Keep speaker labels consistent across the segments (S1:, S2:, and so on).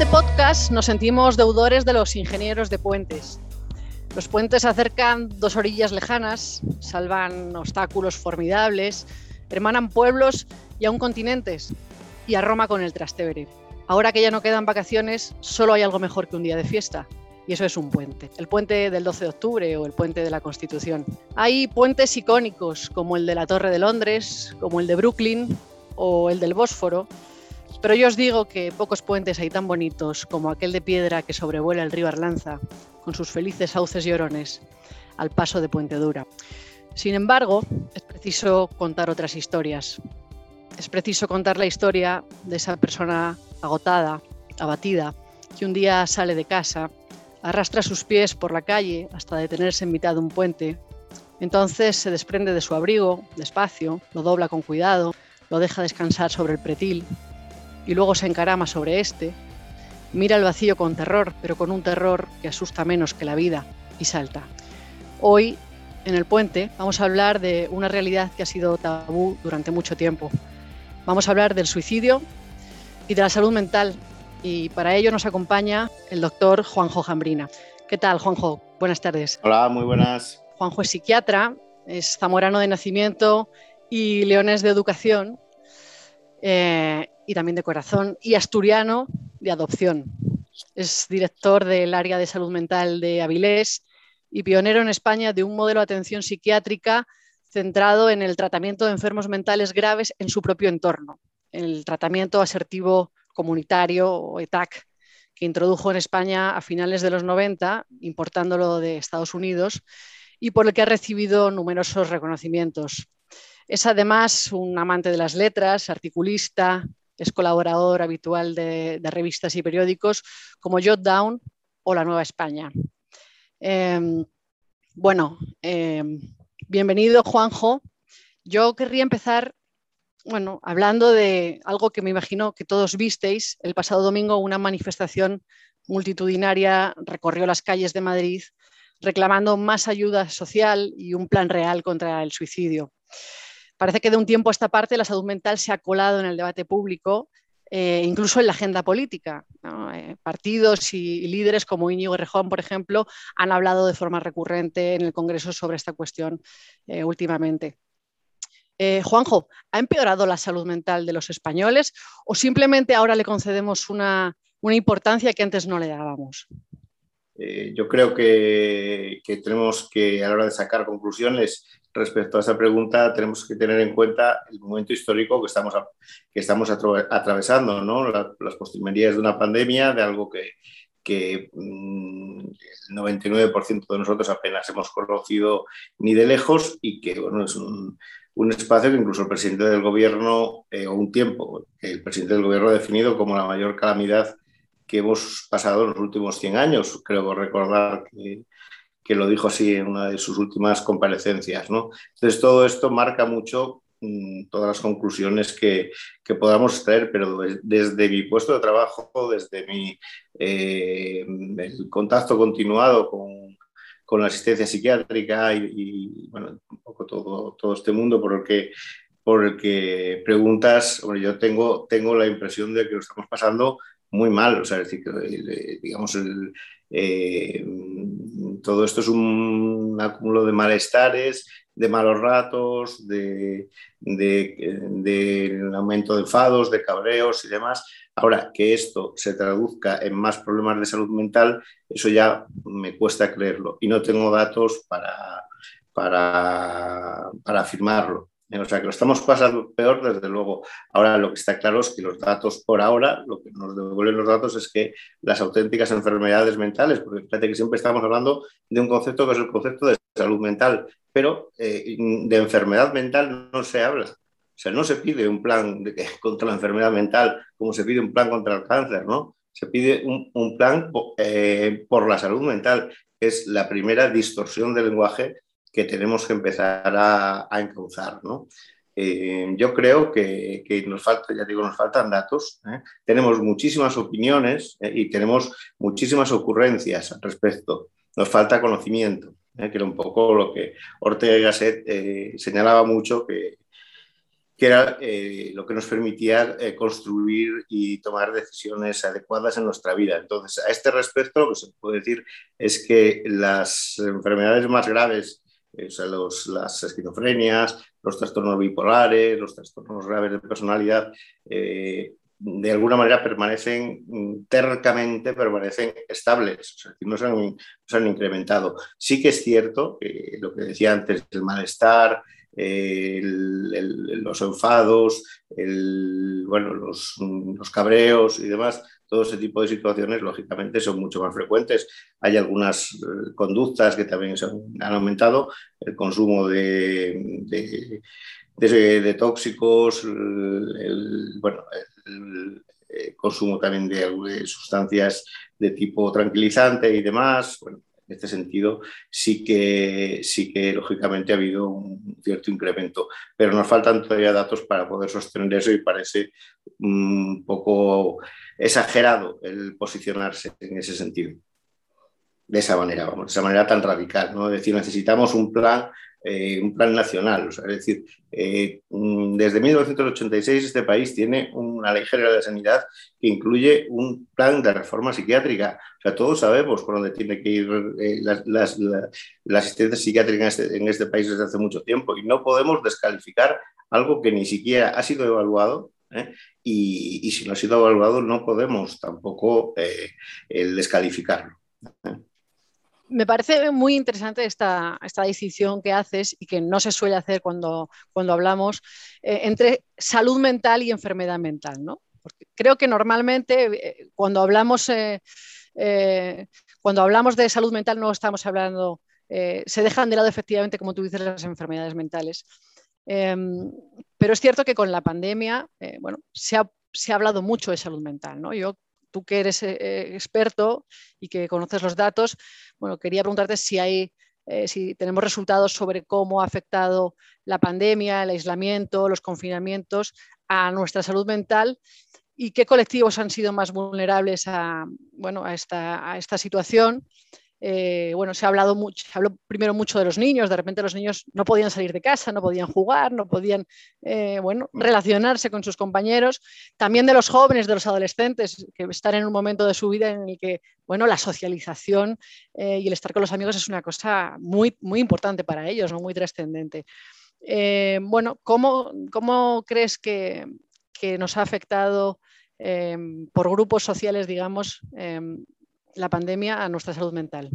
S1: este podcast nos sentimos deudores de los ingenieros de puentes. Los puentes acercan dos orillas lejanas, salvan obstáculos formidables, hermanan pueblos y aún continentes, y a Roma con el Trastevere. Ahora que ya no quedan vacaciones, solo hay algo mejor que un día de fiesta, y eso es un puente. El puente del 12 de octubre o el puente de la Constitución. Hay puentes icónicos como el de la Torre de Londres, como el de Brooklyn o el del Bósforo, pero yo os digo que pocos puentes hay tan bonitos como aquel de piedra que sobrevuela el río Arlanza, con sus felices sauces y orones, al paso de Puente Dura. Sin embargo, es preciso contar otras historias. Es preciso contar la historia de esa persona agotada, abatida, que un día sale de casa, arrastra sus pies por la calle hasta detenerse en mitad de un puente. Entonces se desprende de su abrigo, despacio, lo dobla con cuidado, lo deja descansar sobre el pretil y luego se encarama sobre este, mira el vacío con terror, pero con un terror que asusta menos que la vida, y salta. Hoy, en el puente, vamos a hablar de una realidad que ha sido tabú durante mucho tiempo. Vamos a hablar del suicidio y de la salud mental, y para ello nos acompaña el doctor Juanjo Jambrina. ¿Qué tal, Juanjo? Buenas tardes.
S2: Hola, muy buenas.
S1: Juanjo es psiquiatra, es zamorano de nacimiento y leones de educación. Eh, y también de corazón, y asturiano de adopción. Es director del área de salud mental de Avilés y pionero en España de un modelo de atención psiquiátrica centrado en el tratamiento de enfermos mentales graves en su propio entorno, el tratamiento asertivo comunitario o ETAC, que introdujo en España a finales de los 90, importándolo de Estados Unidos, y por el que ha recibido numerosos reconocimientos. Es además un amante de las letras, articulista, es colaborador habitual de, revistas y periódicos como Jot Down o La Nueva España. Em, bueno, em, bienvenido Juanjo. Yo querría empezar bueno, hablando de algo que me imagino que todos visteis. El pasado domingo una manifestación multitudinaria recorrió las calles de Madrid reclamando más ayuda social y un plan real contra el suicidio. Parece que de un tiempo a esta parte la salud mental se ha colado en el debate público, eh, incluso en la agenda política. Eh, partidos y, líderes como Íñigo Rejón, por ejemplo, han hablado de forma recurrente en el Congreso sobre esta cuestión eh, últimamente. Juanjo, ¿ha empeorado la salud mental de los españoles o simplemente ahora le concedemos una, importancia que antes no le dábamos?
S2: yo creo que, tenemos que, a la hora de sacar conclusiones, respecto a esa pregunta tenemos que tener en cuenta el momento histórico que estamos, que estamos atravesando, ¿no? las postrimerías de una pandemia, de algo que, mm, el 99% de nosotros apenas hemos conocido ni de lejos y que bueno, es un, un espacio que incluso el presidente del gobierno, eh, o un tiempo, el presidente del gobierno ha definido como la mayor calamidad que hemos pasado en los últimos 100 años. Creo recordar que que lo dijo así en una de sus últimas comparecencias. ¿no? Entonces, todo esto marca mucho mm, todas las conclusiones que, que, podamos traer, pero desde mi puesto de trabajo, desde mi eh, contacto continuado con, con, la asistencia psiquiátrica y, bueno, un poco todo, todo este mundo por el preguntas, bueno, yo tengo, tengo la impresión de que lo estamos pasando muy mal, o sea, es decir, que, digamos, el, eh, todo esto es un acúmulo de malestares, de malos ratos, de, aumento de enfados, de cabreos y demás. Ahora, que esto se traduzca en más problemas de salud mental, eso ya me cuesta creerlo y no tengo datos para, para, para afirmarlo. O sea, que lo estamos pasando peor, desde luego. Ahora lo que está claro es que los datos, por ahora, lo que nos devuelven los datos es que las auténticas enfermedades mentales, porque fíjate que siempre estamos hablando de un concepto que es el concepto de salud mental, pero eh, de enfermedad mental no se habla. O sea, no se pide un plan de, contra la enfermedad mental como se pide un plan contra el cáncer, ¿no? Se pide un, plan eh, por la salud mental, es la primera distorsión del lenguaje que tenemos que empezar a, a encauzar. ¿no? Eh, yo creo que, que, nos falta, ya digo, nos faltan datos. ¿eh? Tenemos muchísimas opiniones ¿eh? y tenemos muchísimas ocurrencias al respecto. Nos falta conocimiento, que era un poco lo que Ortega y Gasset señalaba mucho, que, que era eh, lo que nos permitía eh, construir y tomar decisiones adecuadas en nuestra vida. Entonces, a este respecto, lo que se puede decir es que las enfermedades más graves, eh, o sea, las esquizofrenias, los trastornos bipolares, los trastornos graves de personalidad, de alguna manera permanecen tercamente, permanecen estables, o sea, no se, han, incrementado. Sí que es cierto que lo que decía antes, el malestar, los enfados, bueno, los, cabreos y demás, todo ese tipo de situaciones, lógicamente, son mucho más frecuentes. Hay algunas eh, conductas que también han, aumentado, el consumo de, de, tóxicos, el, bueno, el, consumo también de, sustancias de tipo tranquilizante y demás. Bueno, en este sentido, sí que, sí que lógicamente ha habido un cierto incremento, pero nos faltan todavía datos para poder sostener eso y parece un poco exagerado el posicionarse en ese sentido. De esa manera, vamos, de esa manera tan radical, ¿no? Es decir, necesitamos un plan eh, un plan nacional. es decir, eh, mm, desde 1986 este país tiene una ley general de sanidad que incluye un plan de reforma psiquiátrica. O sea, todos sabemos por dónde tiene que ir eh, la, asistencia psiquiátrica este, en este, país desde hace mucho tiempo y no podemos descalificar algo que ni siquiera ha sido evaluado y, y, si no ha sido evaluado no podemos tampoco el descalificarlo
S1: me parece muy interesante esta, esta, distinción que haces y que no se suele hacer cuando, cuando hablamos eh, entre salud mental y enfermedad mental, ¿no? Creo que normalmente eh, cuando, hablamos, eh, cuando hablamos de salud mental no estamos hablando, se dejan de lado efectivamente, como tú dices, las enfermedades mentales. Em, pero es cierto que con la pandemia, bueno, se ha, hablado mucho de salud mental, ¿no? Yo tú que eres eh, experto y que conoces los datos, bueno, quería preguntarte si hay, eh, si tenemos resultados sobre cómo ha afectado la pandemia, el aislamiento, los confinamientos a nuestra salud mental y qué colectivos han sido más vulnerables a, bueno, a esta situación eh, bueno, se ha hablado mucho, se habló primero mucho de los niños, de repente los niños no podían salir de casa, no podían jugar, no podían, eh, bueno, relacionarse con sus compañeros, también de los jóvenes, de los adolescentes, que están en un momento de su vida en el que, bueno, la socialización eh, y el estar con los amigos es una cosa muy, muy importante para ellos, ¿no? muy trascendente. bueno, ¿cómo, ¿cómo, crees que, que, nos ha afectado por grupos sociales, digamos, la pandemia a nuestra salud mental?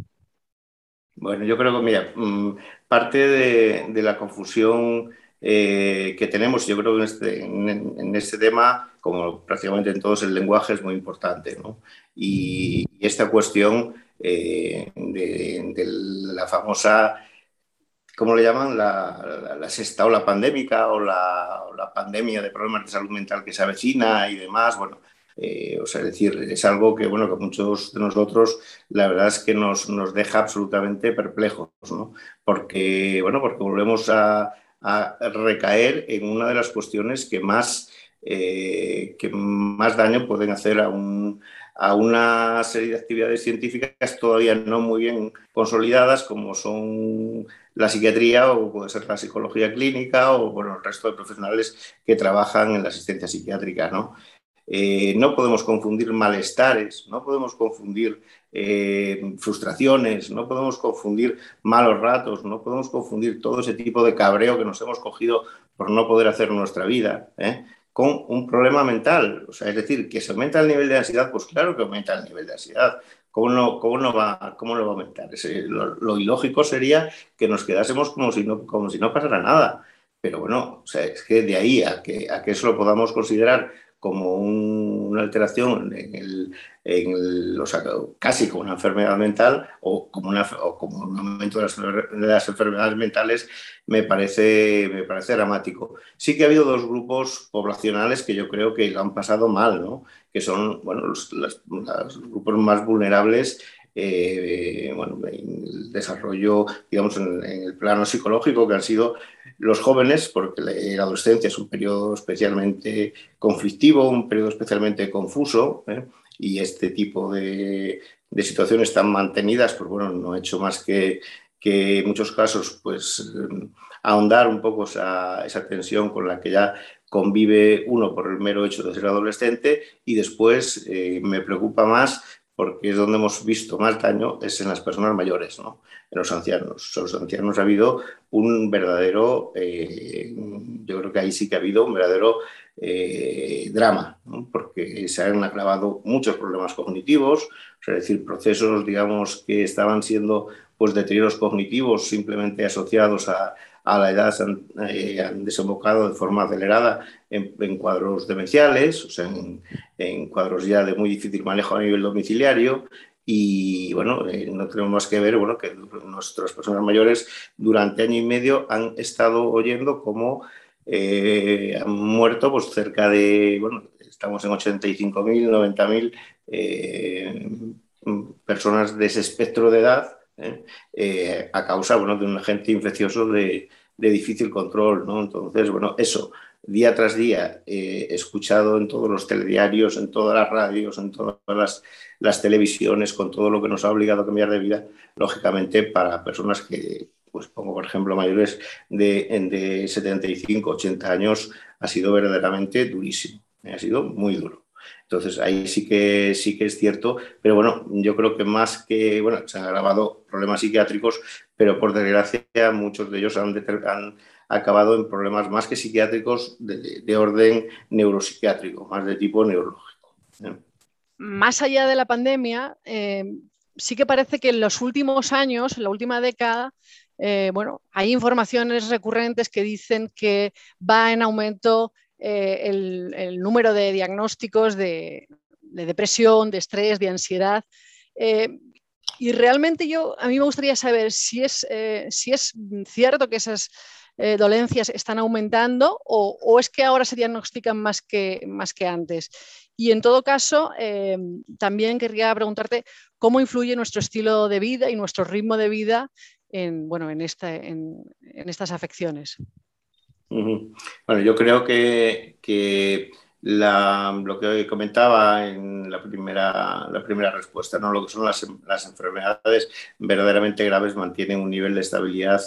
S2: Bueno, yo creo que, mira, mm, parte de, la confusión eh, que tenemos, yo creo que en este, en, este, tema, como prácticamente en todos, el lenguaje es muy importante. ¿no? Y, esta cuestión eh, de, la famosa, ¿cómo le llaman? La, sexta pandémica o la, o la, pandemia de problemas de salud mental que se avecina y demás. Bueno, eh, o sea, es decir, es algo que, bueno, que muchos de nosotros la verdad es que nos, nos deja absolutamente perplejos, ¿no? Porque, bueno, porque volvemos a, recaer en una de las cuestiones que más, eh, que más daño pueden hacer a, un, a una serie de actividades científicas todavía no muy bien consolidadas, como son la psiquiatría o puede ser la psicología clínica o bueno, el resto de profesionales que trabajan en la asistencia psiquiátrica. ¿no? Eh, no podemos confundir malestares, no podemos confundir eh, frustraciones, no podemos confundir malos ratos, no podemos confundir todo ese tipo de cabreo que nos hemos cogido por no poder hacer nuestra vida ¿eh? con un problema mental. O sea, es decir, que se aumenta el nivel de ansiedad, pues claro que aumenta el nivel de ansiedad. ¿Cómo no, cómo no, va, cómo no va a aumentar? lo, ilógico sería que nos quedásemos como si no, como si no pasara nada. Pero bueno, o sea, es que de ahí a que, a que eso lo podamos considerar como una alteración en el, casi como una enfermedad mental o como, una, como un aumento de las, enfermedades mentales, me parece, me parece dramático. Sí que ha habido dos grupos poblacionales que yo creo que lo han pasado mal, ¿no? que son bueno, los, grupos más vulnerables eh, bueno, desarrollo, digamos, en, el plano psicológico, que han sido los jóvenes, porque la, adolescencia es un periodo especialmente conflictivo, un periodo especialmente confuso, ¿eh? y este tipo de, situaciones están mantenidas, pues bueno, no he hecho más que, que en muchos casos, pues ahondar un poco esa, esa tensión con la que ya convive uno por el mero hecho de ser adolescente y después eh, me preocupa más porque es donde hemos visto más daño, es en las personas mayores, ¿no? en los ancianos. En los ancianos ha habido un verdadero, eh, yo creo que ahí sí que ha habido un verdadero eh, drama, porque se han agravado muchos problemas cognitivos, es decir, procesos, digamos, que estaban siendo pues, deterioros cognitivos simplemente asociados a, a la edad eh, han, desembocado de forma acelerada en, cuadros demenciales, o sea, en, cuadros ya de muy difícil manejo a nivel domiciliario. Y bueno, eh, no tenemos más que ver bueno, que nuestras personas mayores durante año y medio han estado oyendo cómo eh, han muerto pues, cerca de, bueno, estamos en 85.000, 90.000 personas de ese espectro de edad ¿eh? Eh, a causa bueno, de un agente infeccioso de, difícil control. ¿no? Entonces, bueno, eso día tras día eh, escuchado en todos los telediarios, en todas las radios, en todas las, las, televisiones, con todo lo que nos ha obligado a cambiar de vida, lógicamente para personas que, pues pongo por ejemplo mayores de, de 75, 80 años, ha sido verdaderamente durísimo, ha sido muy duro. Entonces ahí sí que, sí que es cierto, pero bueno, yo creo que más que, bueno, se han agravado problemas psiquiátricos, pero por desgracia muchos de ellos han, han acabado en problemas más que psiquiátricos de, orden neuropsiquiátrico, más de tipo neurológico.
S1: ¿eh? Más allá de la pandemia, eh, sí que parece que en los últimos años, en la última década, eh, bueno, hay informaciones recurrentes que dicen que va en aumento eh, el, número de diagnósticos de, depresión, de estrés, de ansiedad. Eh, y realmente yo, a mí me gustaría saber si es, eh, si es cierto que esas dolencias están aumentando o, es que ahora se diagnostican más que, más que antes. Y en todo caso, también querría preguntarte cómo influye nuestro estilo de vida y nuestro ritmo de vida en, bueno, en, esta, en estas afecciones.
S2: Bueno, yo creo que, lo que comentaba en la primera, respuesta, ¿no? lo que son las, las enfermedades verdaderamente graves mantienen un nivel de estabilidad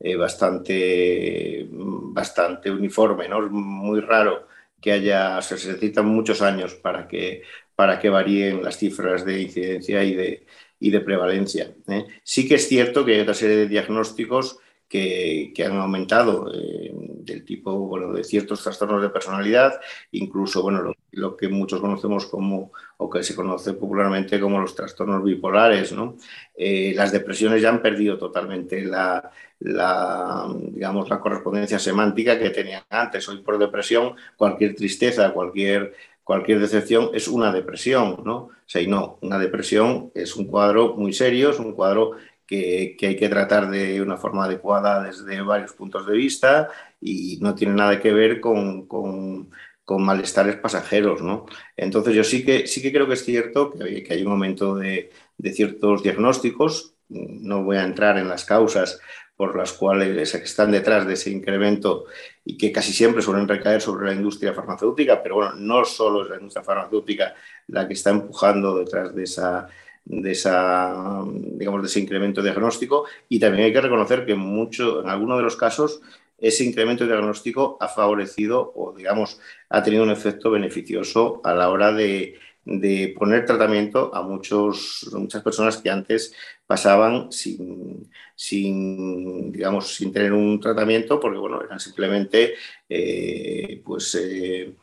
S2: eh, bastante, bastante uniforme. ¿no? Es muy raro que haya, se necesitan muchos años para que, para que varíen las cifras de incidencia y de, y de prevalencia. ¿eh? Sí que es cierto que hay otra serie de diagnósticos que, han aumentado eh, del tipo bueno, de ciertos trastornos de personalidad, incluso bueno, lo, que muchos conocemos como, o que se conoce popularmente como los trastornos bipolares. ¿no? Eh, las depresiones ya han perdido totalmente la, digamos, la correspondencia semántica que tenían antes. Hoy por depresión, cualquier tristeza, cualquier cualquier decepción es una depresión, ¿no? O no, una depresión es un cuadro muy serio, es un cuadro que, hay que tratar de una forma adecuada desde varios puntos de vista y no tiene nada que ver con, con, malestares pasajeros. ¿no? Entonces yo sí que, sí que creo que es cierto que, que hay un momento de, de ciertos diagnósticos, no voy a entrar en las causas por las cuales están detrás de ese incremento y que casi siempre suelen recaer sobre la industria farmacéutica, pero bueno, no solo es la industria farmacéutica la que está empujando detrás de esa, de, esa, digamos, de ese incremento diagnóstico. Y también hay que reconocer que mucho, en algunos de los casos ese incremento diagnóstico ha favorecido o, digamos, ha tenido un efecto beneficioso a la hora de, de poner tratamiento a muchos, muchas personas que antes pasaban sin, sin, digamos, sin tener un tratamiento porque, bueno, eran simplemente, eh, pues, eh,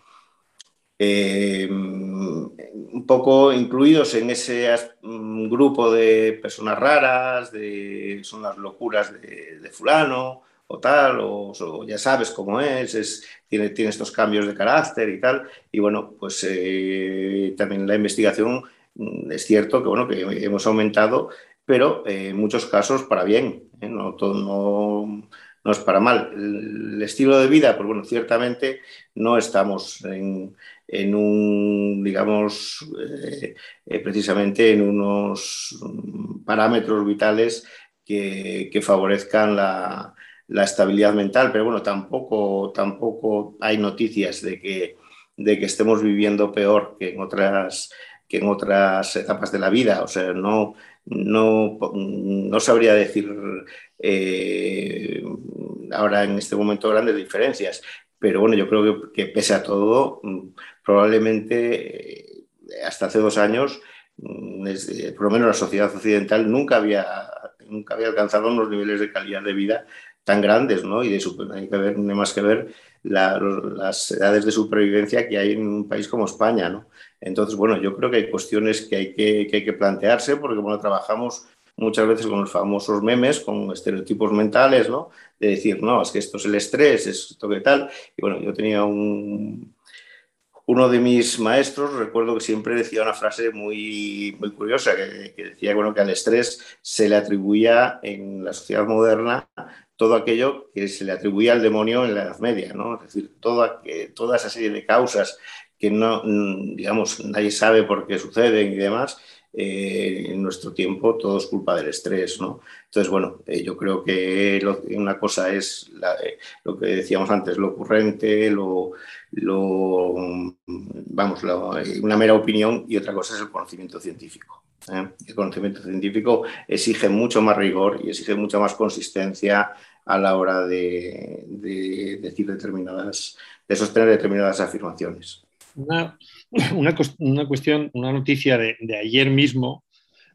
S2: eh, un poco incluidos en ese mm, grupo de personas raras, de, son las locuras de, fulano o tal, o, ya sabes cómo es, es tiene, tiene, estos cambios de carácter y tal. Y bueno, pues eh, también la investigación mm, es cierto que, bueno, que hemos aumentado, pero eh, en muchos casos para bien, no, todo, no, no es para mal. El estilo de vida, pues bueno, ciertamente no estamos en, en un, digamos, eh, eh, precisamente en unos parámetros vitales que, favorezcan la, estabilidad mental, pero bueno, tampoco, tampoco hay noticias de que, de que estemos viviendo peor que en otras que en otras etapas de la vida. O sea, no, no, no sabría decir eh, ahora en este momento grandes diferencias, pero bueno, yo creo que, pese a todo, mm, probablemente eh, hasta hace dos años, mm, por lo menos la sociedad occidental nunca había, nunca había alcanzado unos niveles de calidad de vida tan grandes, ¿no? Y de hay que ver, no más que ver las edades de supervivencia que hay en un país como España, ¿no? Entonces, bueno, yo creo que hay cuestiones que hay que, que hay que plantearse porque, bueno, trabajamos muchas veces con los famosos memes, con estereotipos mentales, ¿no? De decir, no, es que esto es el estrés, es esto que tal. Y bueno, yo tenía un, uno de mis maestros, recuerdo que siempre decía una frase muy, muy curiosa, que, que, decía bueno, que al estrés se le atribuía en la sociedad moderna todo aquello que se le atribuía al demonio en la Edad Media, ¿no? Es decir, toda, toda esa serie de causas que no, digamos, nadie sabe por qué suceden y demás, eh, en nuestro tiempo todo es culpa del estrés, ¿no? Entonces, bueno, eh, yo creo que una cosa es eh, lo que decíamos antes, lo ocurrente, lo, lo vamos, una mera opinión y otra cosa es el conocimiento científico. El conocimiento científico exige mucho más rigor y exige mucha más consistencia a la hora de decir determinadas, de sostener determinadas afirmaciones.
S3: Una, una, cuestión, una noticia de, ayer mismo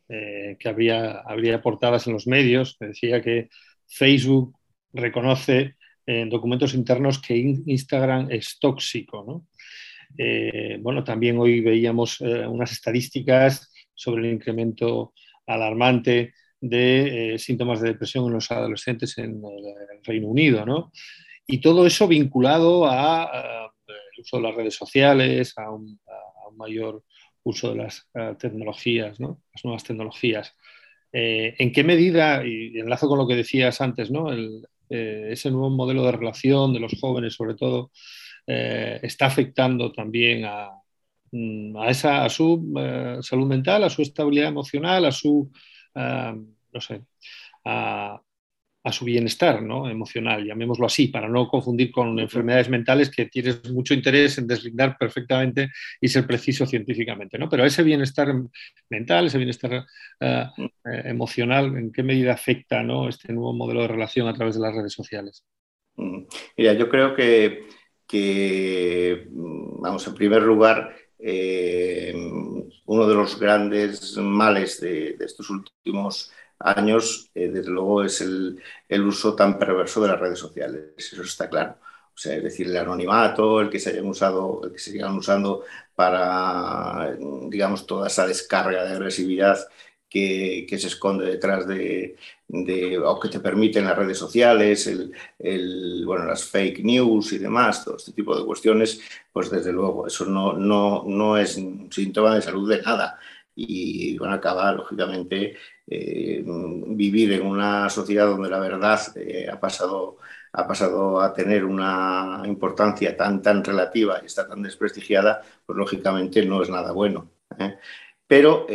S3: eh, que habría, habría portadas en los medios, que decía que Facebook reconoce en documentos internos que Instagram es tóxico. Eh, bueno, también hoy veíamos eh, unas estadísticas sobre el incremento alarmante de síntomas de depresión en los adolescentes en el Reino Unido. ¿no? Y todo eso vinculado a uso de las redes sociales, a un, mayor uso de las eh, tecnologías, las nuevas tecnologías. Eh, ¿En qué medida, y enlazo con lo que decías antes, ¿no? Eh, ese nuevo modelo de relación de los jóvenes, sobre todo, está afectando también a, mm, esa, a su salud mental, a su estabilidad emocional, a su, no sé, a, a su bienestar ¿no? emocional, llamémoslo así, para no confundir con enfermedades mentales que tienes mucho interés en deslindar perfectamente y ser preciso científicamente. ¿no? Pero ese bienestar mental, ese bienestar eh, eh, emocional, ¿en qué medida afecta ¿no? este nuevo modelo de relación a través de las redes sociales?
S2: Mira, yo creo que, que vamos, en primer lugar, eh, uno de los grandes males de, de estos últimos años, eh, desde luego, es el, uso tan perverso de las redes sociales. Eso está claro. O sea, es decir, el anonimato, el que se hayan usado, el que se sigan usando para, digamos, toda esa descarga de agresividad que, se esconde detrás de, o que te permiten las redes sociales, el, bueno, las fake news y demás, todo este tipo de cuestiones, pues desde luego, eso no, no, no es un síntoma de salud de nada y van a acabar, lógicamente, eh, vivir en una sociedad donde la verdad eh, ha, pasado, ha pasado a tener una importancia tan, tan relativa y está tan desprestigiada, pues lógicamente no es nada bueno. ¿eh? Pero yo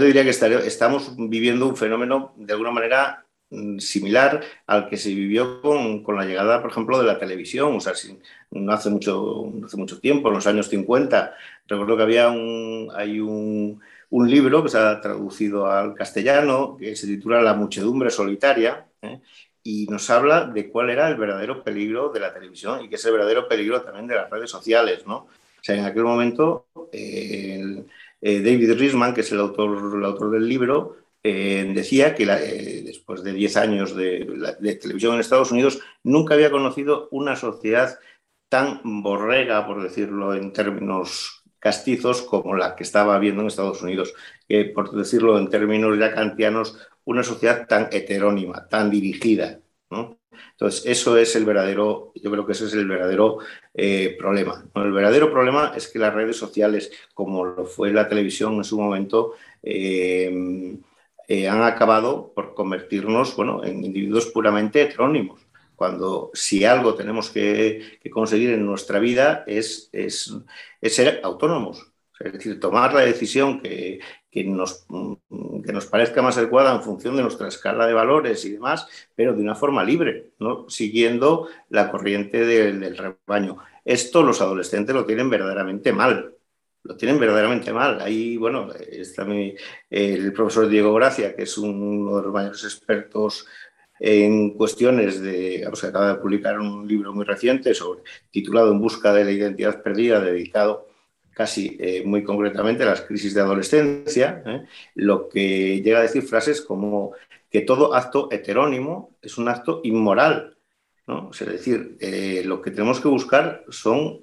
S2: te diría que estamos viviendo un fenómeno de alguna manera Mm, similar al que se vivió con, con, la llegada, por ejemplo, de la televisión. O sea, no, hace mucho, hace mucho tiempo, en los años 50, recuerdo que había un, hay un, un libro que se ha traducido al castellano, que se titula La muchedumbre solitaria, ¿eh? y nos habla de cuál era el verdadero peligro de la televisión y que es el verdadero peligro también de las redes sociales. ¿no? O sea, en aquel momento, eh, eh, David Risman, que es el autor, el autor del libro, eh, decía que eh, después de 10 años de, televisión en Estados Unidos, nunca había conocido una sociedad tan borrega, por decirlo en términos castizos, como la que estaba viendo en Estados Unidos. por decirlo en términos ya kantianos, una sociedad tan heterónima, tan dirigida. Entonces, eso es el verdadero, yo creo que ese es el verdadero eh, problema. El verdadero problema es que las redes sociales, como lo fue la televisión en su momento, han acabado por convertirnos bueno, en individuos puramente heterónimos. Cuando si algo tenemos que, conseguir en nuestra vida es, es, ser autónomos, es decir, tomar la decisión que, que, nos, que, nos, parezca más adecuada en función de nuestra escala de valores y demás, pero de una forma libre, ¿no? siguiendo la corriente del, del rebaño. esto los adolescentes lo tienen verdaderamente mal. Lo tienen verdaderamente mal. Ahí, bueno, está el profesor Diego Gracia, que es uno de los mayores expertos en cuestiones de, acaba de publicar un libro muy reciente sobre, titulado En busca de la identidad perdida, dedicado casi eh, muy concretamente a las crisis de adolescencia, ¿eh? lo que llega a decir frases como que todo acto heterónimo es un acto inmoral. ¿No? Es decir, eh, lo que tenemos que buscar son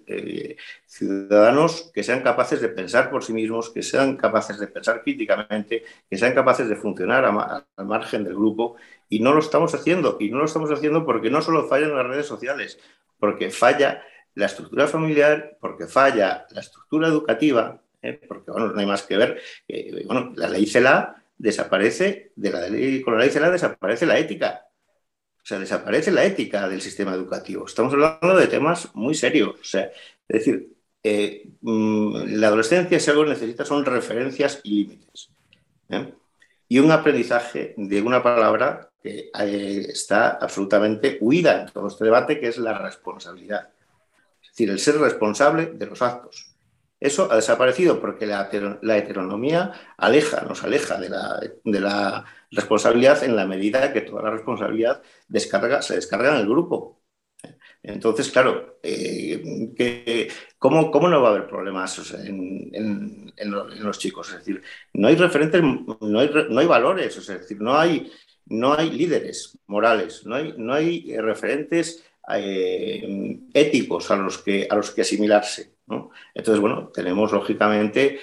S2: ciudadanos que sean capaces de pensar por sí mismos, que sean capaces de pensar críticamente, que sean capaces de funcionar al margen del grupo. Y no lo estamos haciendo. Y no lo estamos haciendo porque no solo fallan las redes sociales, porque falla la estructura familiar, porque falla la estructura educativa, ¿eh? porque bueno, no hay más que ver, bueno, la ley CELA desaparece, de la con la ley CELA desaparece la ética. O sea, desaparece la ética del sistema educativo. Estamos hablando de temas muy serios. O sea, es decir, eh, mm, la adolescencia, si algo necesita, son referencias y límites. ¿eh? Y un aprendizaje de una palabra que está absolutamente huida en todo este debate, que es la responsabilidad decir, el ser responsable de los actos. Eso ha desaparecido porque la, heteronomía aleja, nos aleja de la, responsabilidad en la medida que toda la responsabilidad descarga, se descarga en el grupo. Entonces, claro, eh, ¿cómo, no va a haber problemas en, los chicos? Es decir, no hay referentes, no hay, no hay valores, es decir, no hay, no hay líderes morales, no hay, no hay referentes eh, éticos a los que, a los que asimilarse. Entonces, bueno, tenemos lógicamente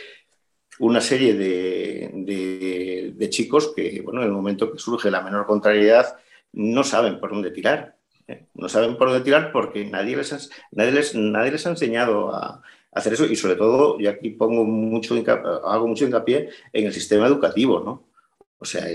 S2: una serie de, chicos que, bueno, en el momento que surge la menor contrariedad, no saben por dónde tirar. ¿eh? No saben por dónde tirar porque nadie les ha, nadie les, nadie les ha enseñado a, hacer eso y sobre todo, y aquí pongo mucho, hago mucho hincapié en el sistema educativo, ¿no? O sea,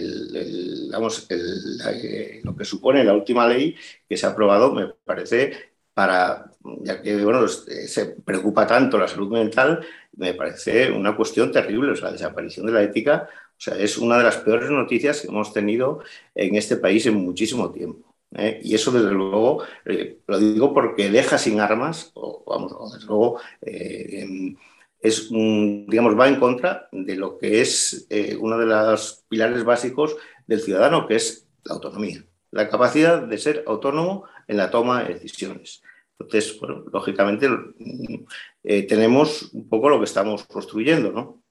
S2: lo que supone la última ley que se ha aprobado me parece para, ya que bueno, se preocupa tanto la salud mental, me parece una cuestión terrible. O la desaparición de la ética o sea, es una de las peores noticias que hemos tenido en este país en muchísimo tiempo. ¿eh? Y eso, desde luego, eh, lo digo porque deja sin armas, o vamos, desde luego, eh, es, digamos, va en contra de lo que es eh, uno de los pilares básicos del ciudadano, que es la autonomía, la capacidad de ser autónomo en la toma de decisiones. Entonces, bueno, lógicamente eh, tenemos un poco lo que estamos construyendo, ¿no?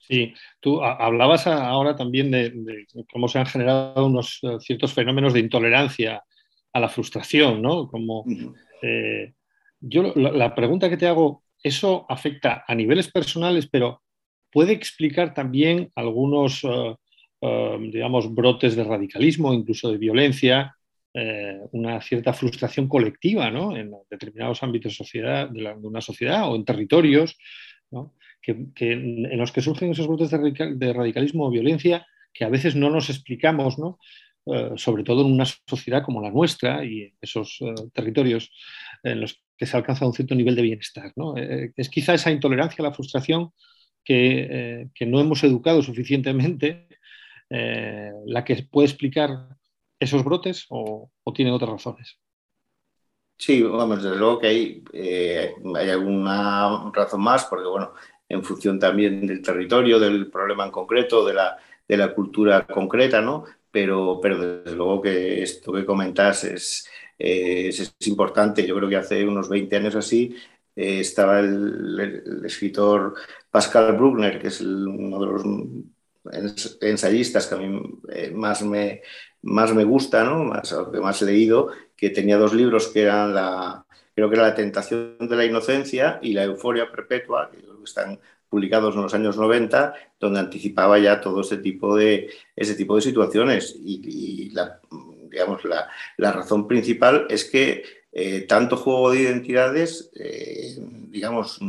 S3: Sí, tú hablabas ahora también de, cómo se han generado unos eh, ciertos fenómenos de intolerancia a la frustración, ¿no? Como yo la, pregunta que te hago eso afecta a niveles personales, pero puede explicar también algunos, eh, eh, digamos, brotes de radicalismo, incluso de violencia, eh, una cierta frustración colectiva en determinados ámbitos de, una sociedad o en territorios, en los que surgen esos brotes de, radicalismo o violencia que a veces no nos explicamos, sobre todo en una sociedad como la nuestra y en esos territorios en los que se alcanza un cierto nivel de bienestar. ¿no? Eh, es quizá esa intolerancia, la frustración que, eh, no hemos educado suficientemente eh, la que puede explicar esos brotes o, tiene otras razones.
S2: Sí, vamos, desde luego que hay, hay alguna razón más, porque bueno, en función también del territorio, del problema en concreto, de la, de la cultura concreta, ¿no? Pero, pero desde luego que esto que comentas es, es, importante. Yo creo que hace unos 20 años así eh, estaba el, escritor Pascal Bruckner, que es uno de los ensayistas que a mí eh, más me, más me gusta, ¿no? más, que más he leído, que tenía dos libros que eran la, creo que era La tentación de la inocencia y La euforia perpetua, que están publicados en los años 90, donde anticipaba ya todo ese tipo de, ese tipo de situaciones. Y, la, digamos, la, la razón principal es que eh, tanto juego de identidades, eh, digamos,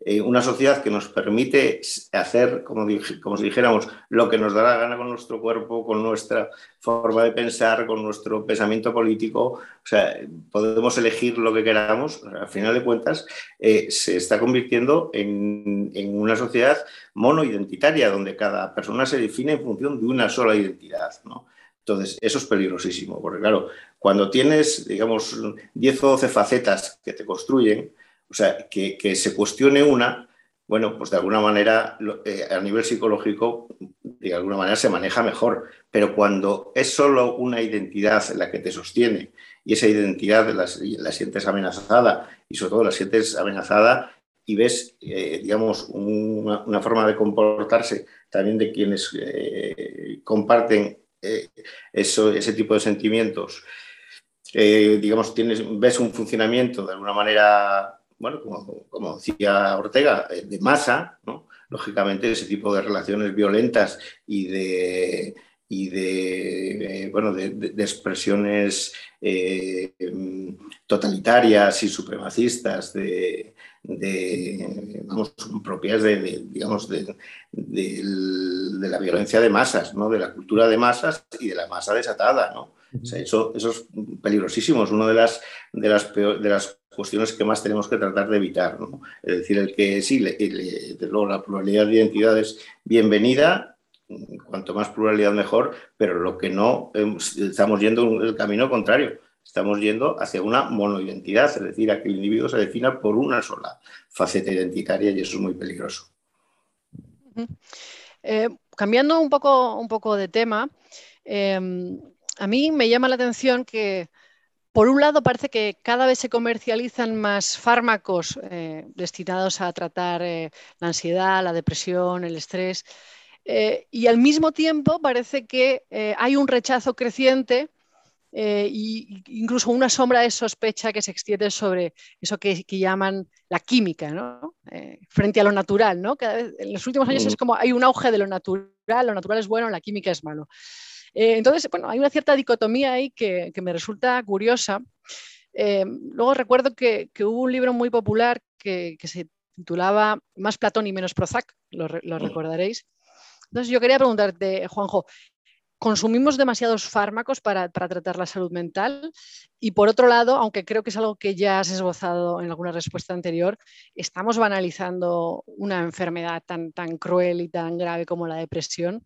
S2: eh, una sociedad que nos permite hacer, como, como, si dijéramos, lo que nos da la gana con nuestro cuerpo, con nuestra forma de pensar, con nuestro pensamiento político, o sea, podemos elegir lo que queramos, al final de cuentas, se está convirtiendo en, en una sociedad monoidentitaria, donde cada persona se define en función de una sola identidad, ¿no? Entonces, eso es peligrosísimo, porque claro, cuando tienes, digamos, 10 o 12 facetas que te construyen, o sea, que, que se cuestione una, bueno, pues de alguna manera, eh, a nivel psicológico, de alguna manera se maneja mejor. Pero cuando es solo una identidad la que te sostiene y esa identidad la, sientes amenazada y sobre todo la sientes amenazada y ves, eh, digamos, una, forma de comportarse también de quienes eh, comparten eso, ese tipo de sentimientos, digamos, tienes, ves un funcionamiento de alguna manera bueno, como, decía Ortega, eh, de masa, lógicamente ese tipo de relaciones violentas y de, y de, eh, bueno, de, expresiones eh, totalitarias y supremacistas, de, vamos, propias de, digamos, de, la violencia de masas, ¿no? de la cultura de masas y de la masa desatada. ¿no? eso, eso, es peligrosísimo, es una de las, de las, de las cuestiones que más tenemos que tratar de evitar. Es decir, el que sí, luego la pluralidad de identidades, bienvenida, cuanto más pluralidad mejor, pero lo que no, estamos yendo el camino contrario. Estamos yendo hacia una monoidentidad, es decir, a que el individuo se defina por una sola faceta identitaria y eso es muy peligroso.
S1: Eh, cambiando un poco, un poco de tema, eh, a mí me llama la atención que por un lado, parece que cada vez se comercializan más fármacos eh, destinados a tratar eh, la ansiedad, la depresión, el estrés, eh, y al mismo tiempo parece que hay un rechazo creciente e incluso una sombra de sospecha que se extiende sobre eso que, llaman la química, ¿no? frente a lo natural. ¿no? en los últimos años es como hay un auge de lo natural, lo natural es bueno, la química es malo. Eh, entonces, bueno, hay una cierta dicotomía ahí que, me resulta curiosa. Eh, luego recuerdo que, hubo un libro muy popular que, se titulaba Más Platón y menos Prozac, lo, mm. recordaréis. Entonces yo quería preguntarte, Juanjo, ¿consumimos demasiados fármacos para, tratar la salud mental? Y por otro lado, aunque creo que es algo que ya has esbozado en alguna respuesta anterior, ¿estamos banalizando una enfermedad tan, tan cruel y tan grave como la depresión?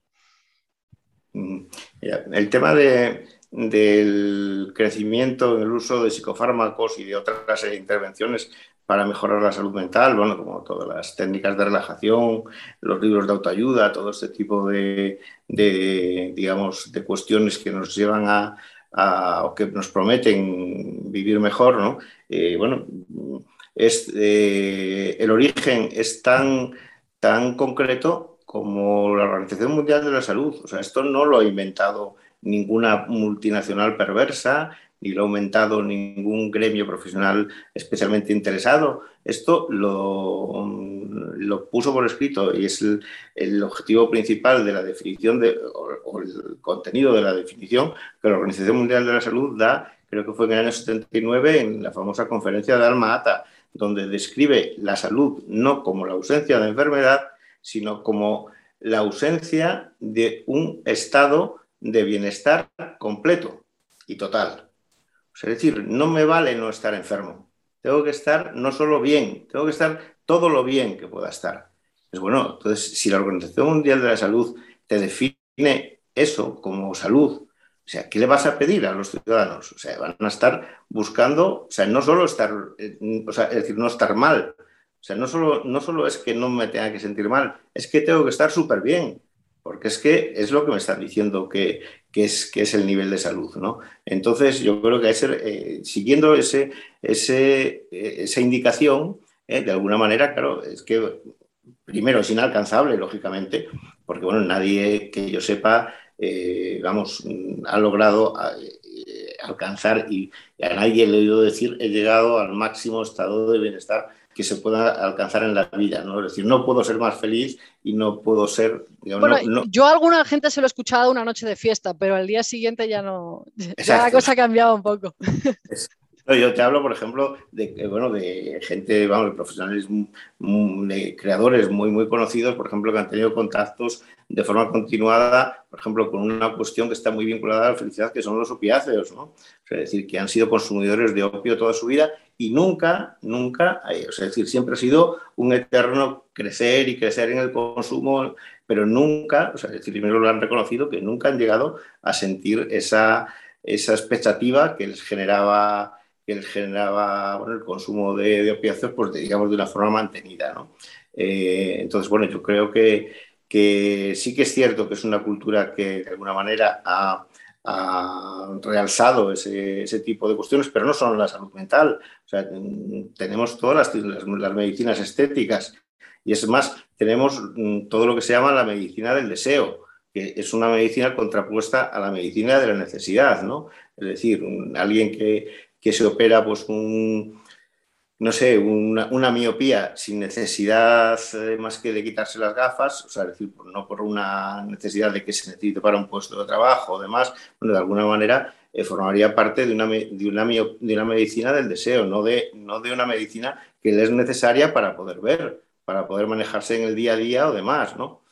S2: El tema del crecimiento en el uso de psicofármacos y de otras intervenciones para mejorar la salud mental, bueno, como todas las técnicas de relajación, los libros de autoayuda, todo este tipo de, digamos, de cuestiones que nos llevan a, o que nos prometen vivir mejor, ¿no? Eh, bueno, es, eh, el origen es tan, tan concreto como la Organización Mundial de la Salud. O sea, esto no lo ha inventado ninguna multinacional perversa, ni lo ha inventado ningún gremio profesional especialmente interesado. Esto lo, lo puso por escrito y es el, objetivo principal de la definición de, o, el contenido de la definición que la Organización Mundial de la Salud da, creo que fue en el año 79, en la famosa conferencia de Alma Ata, donde describe la salud no como la ausencia de enfermedad, sino como la ausencia de un estado de bienestar completo y total. es decir, no me vale no estar enfermo. Tengo que estar no solo bien, tengo que estar todo lo bien que pueda estar. Es bueno, entonces, si la Organización Mundial de la Salud te define eso como salud, o sea, ¿qué le vas a pedir a los ciudadanos? O sea, van a estar buscando, o sea, no solo estar, eh, o sea, es decir, no estar mal, o sea, no solo, no solo es que no me tenga que sentir mal, es que tengo que estar súper bien, porque es que es lo que me están diciendo que, es, que es el nivel de salud. ¿no? Entonces, yo creo que eh, siguiendo ese, ese, eh, esa indicación, eh, de alguna manera, claro, es que primero es inalcanzable, lógicamente, porque bueno, nadie que yo sepa, vamos, ha logrado alcanzar y, y a nadie le he oído decir he llegado al máximo estado de bienestar que se pueda alcanzar en la vida, ¿no? Es decir, no puedo ser más feliz y no puedo ser...
S1: bueno, yo a alguna gente se lo he escuchado una noche de fiesta, pero al día siguiente ya no... Ya la cosa ha cambiado un poco.
S2: Yo te hablo, por ejemplo, de, bueno, de gente, vamos, de profesionales, de creadores muy, muy conocidos, por ejemplo, que han tenido contactos de forma continuada, por ejemplo, con una cuestión que está muy vinculada a la felicidad, que son los opiáceos, ¿no? es decir, que han sido consumidores de opio toda su vida y nunca, nunca, es decir, siempre ha sido un eterno crecer y crecer en el consumo, pero nunca, o sea, es decir, primero lo han reconocido, que nunca han llegado a sentir esa esa expectativa que les generaba que generaba bueno, el consumo de, de opiáceos, pues digamos de una forma mantenida. ¿no? Eh, entonces, bueno, yo creo que, que, sí que es cierto que es una cultura que de alguna manera ha, ha realzado ese, ese, tipo de cuestiones, pero no solo la salud mental. O sea, tenemos todas las, las, las medicinas estéticas y es más, tenemos mm, todo lo que se llama la medicina del deseo, que es una medicina contrapuesta a la medicina de la necesidad, ¿no? Es decir, un, alguien que, que, se opera pues un, no sé, una, miopía sin necesidad eh, más que de quitarse las gafas, o sea, decir, no por una necesidad de que se necesite para un puesto de trabajo o demás, bueno, de alguna manera eh, formaría parte de una, de, una, de una medicina del deseo, no de, no de una medicina que le es necesaria para poder ver para poder manejarse en el día a día o demás, ¿no?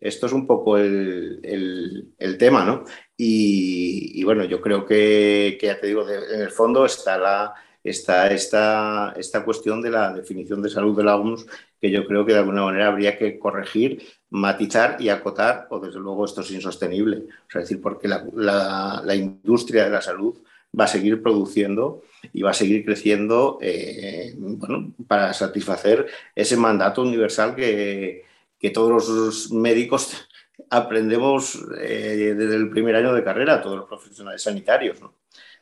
S2: Esto es un poco el, el, el tema, ¿no? Y, y, bueno, yo creo que, que ya te digo, de, en el fondo está, la, está esta, esta cuestión de la definición de salud de la OMS, que yo creo que de alguna manera habría que corregir, matizar y acotar, o desde luego esto es insostenible. O sea, es decir, porque la, la, la industria de la salud va a seguir produciendo y va a seguir creciendo eh, bueno, para satisfacer ese mandato universal que, que todos los médicos aprendemos eh, desde el primer año de carrera, todos los profesionales sanitarios.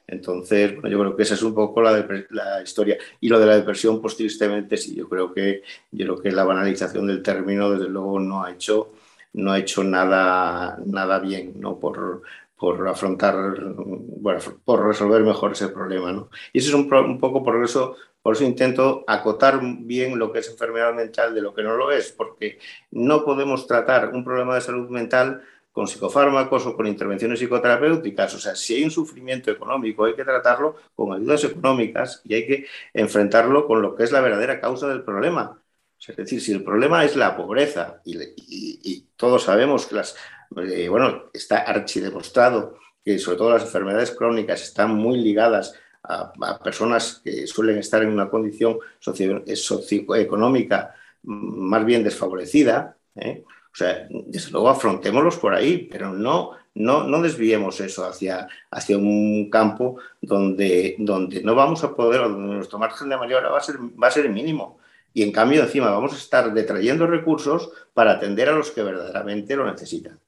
S2: Entonces, yo creo que esa es un poco la, la, historia. Y lo de la depresión, pues tristemente sí, yo creo que, yo creo que la banalización del término, desde luego, no ha hecho, no ha hecho nada, nada bien, ¿no? Por, por afrontar, bueno, por resolver mejor ese problema. ¿no? Y eso es un, un, poco por eso, por eso intento acotar bien lo que es enfermedad mental de lo que no lo es, porque no podemos tratar un problema de salud mental con psicofármacos o con intervenciones psicoterapéuticas. O sea, si hay un sufrimiento económico, hay que tratarlo con ayudas económicas y hay que enfrentarlo con lo que es la verdadera causa del problema. Es decir, si el problema es la pobreza y, y, y todos sabemos que las eh, bueno, está archidemostrado que sobre todo las enfermedades crónicas están muy ligadas a, personas que suelen estar en una condición socio, socioeconómica más bien desfavorecida. ¿eh? O sea, desde luego afrontémoslos por ahí, pero no, no, no desviemos eso hacia, hacia un campo donde, donde no vamos a poder, donde nuestro margen de maniobra va a ser, va a ser mínimo. Y en cambio, encima vamos a estar detrayendo recursos para atender a los que verdaderamente lo necesitan.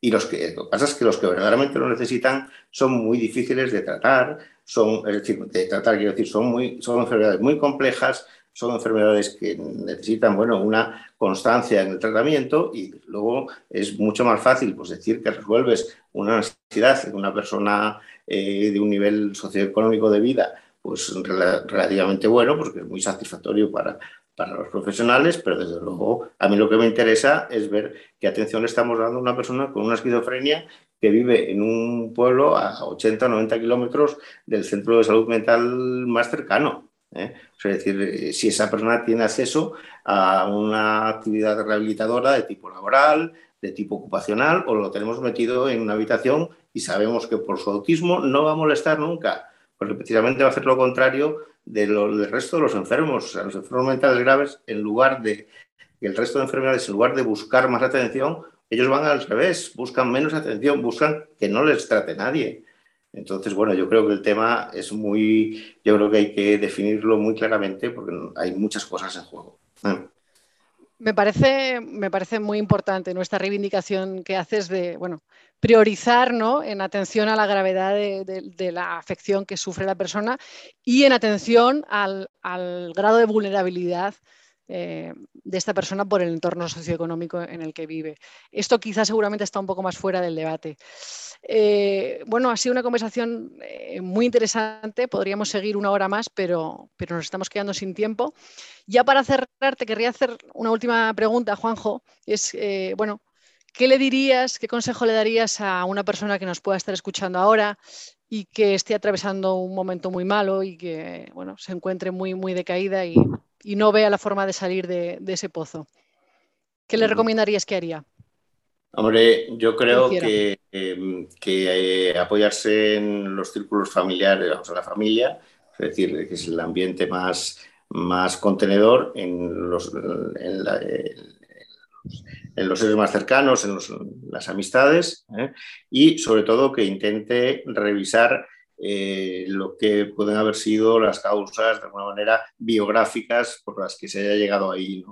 S2: Y los que, lo que pasa es que los que verdaderamente lo necesitan son muy difíciles de tratar, son, es decir, de tratar, quiero decir, son, muy, son enfermedades muy complejas, son enfermedades que necesitan, bueno, una constancia en el tratamiento y luego es mucho más fácil, pues, decir que resuelves una necesidad de una persona eh, de un nivel socioeconómico de vida, pues relativamente bueno, porque es muy satisfactorio para, para los profesionales, pero desde luego a mí lo que me interesa es ver qué atención le estamos dando a una persona con una esquizofrenia que vive en un pueblo a 80 o 90 kilómetros del centro de salud mental más cercano. ¿eh? Es decir, eh, si esa persona tiene acceso a una actividad rehabilitadora de tipo laboral, de tipo ocupacional, o lo tenemos metido en una habitación y sabemos que por su autismo no va a molestar nunca, porque precisamente va a hacer lo contrario de lo, del resto de los enfermos, o sea, los enfermos mentales graves, en lugar de el resto de enfermedades, en lugar de buscar más atención, ellos van al revés, buscan menos atención, buscan que no les trate nadie. Entonces, bueno, yo creo que el tema es muy, yo creo que hay que definirlo muy claramente porque hay muchas cosas en juego.
S1: Me parece, me parece muy importante nuestra reivindicación que haces de, bueno, priorizar ¿no? en atención a la gravedad de, la afección que sufre la persona y en atención al grado de vulnerabilidad eh, de esta persona por el entorno socioeconómico en el que vive. Esto quizás seguramente está un poco más fuera del debate. Eh, bueno, ha sido una conversación eh, muy interesante, podríamos seguir una hora más, pero, pero nos estamos quedando sin tiempo. Ya para cerrar, te querría hacer una última pregunta, Juanjo. Es, bueno, ¿Qué le dirías, qué consejo le darías a una persona que nos pueda estar escuchando ahora y que esté atravesando un momento muy malo y que bueno, se encuentre muy, muy decaída y, y no vea la forma de salir de, de, ese pozo? ¿Qué le recomendarías que haría?
S2: Hombre, yo creo que, eh, que eh, apoyarse en los círculos familiares, vamos a la familia, es decir, que es el ambiente más, más contenedor en los, en la, en los seres más cercanos, en, las amistades, ¿eh? y sobre todo que intente revisar eh, lo que pueden haber sido las causas, de alguna manera, biográficas por las que se haya llegado ahí.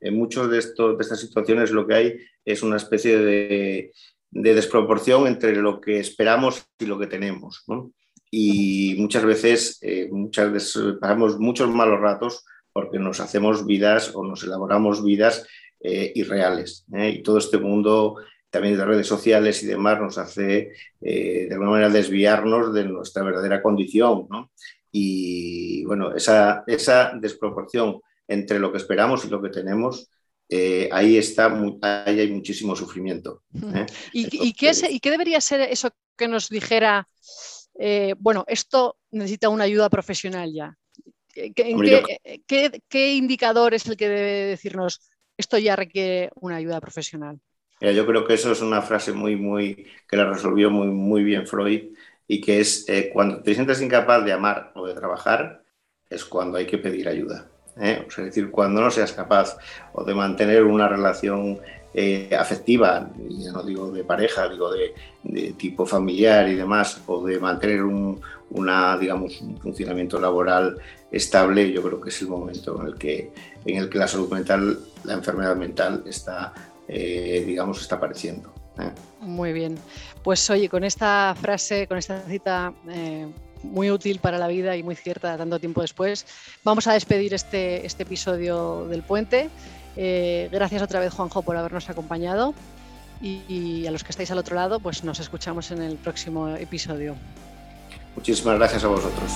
S2: En muchas de, de estas situaciones lo que hay es una especie de, desproporción entre lo que esperamos y lo que tenemos. Y muchas veces eh, muchas veces pasamos muchos malos ratos porque nos hacemos vidas o nos elaboramos vidas eh, irreales. ¿eh? Y todo este mundo también de redes sociales y demás nos hace eh, de alguna manera desviarnos de nuestra verdadera condición. Y bueno, esa, esa desproporción entre lo que esperamos y lo que tenemos ahí está, ahí hay muchísimo sufrimiento.
S1: ¿Y, qué ¿Y, qué debería ser eso que nos dijera, bueno, esto necesita una ayuda profesional ya? qué, indicador es el que debe decirnos esto ya requiere una ayuda profesional?
S2: Yo creo que eso es una frase muy, muy, que la resolvió muy, muy bien Freud y que es eh, cuando te sientes incapaz de amar o de trabajar, es cuando hay que pedir ayuda. ¿eh? es decir, cuando no seas capaz o de mantener una relación eh, afectiva, ya no digo de pareja, digo de, tipo familiar y demás, o de mantener un, una, digamos, un funcionamiento laboral estable, yo creo que es el momento en el que, en el que la salud mental, la enfermedad mental está, eh, digamos, está apareciendo. ¿eh?
S1: Muy bien. Pues oye, con esta frase, con esta cita eh, muy útil para la vida y muy cierta tanto tiempo después, vamos a despedir este, este episodio del puente. gracias otra vez, Juanjo, por habernos acompañado. y a los que estáis al otro lado, pues nos escuchamos en el próximo episodio.
S2: Muchísimas gracias a vosotros.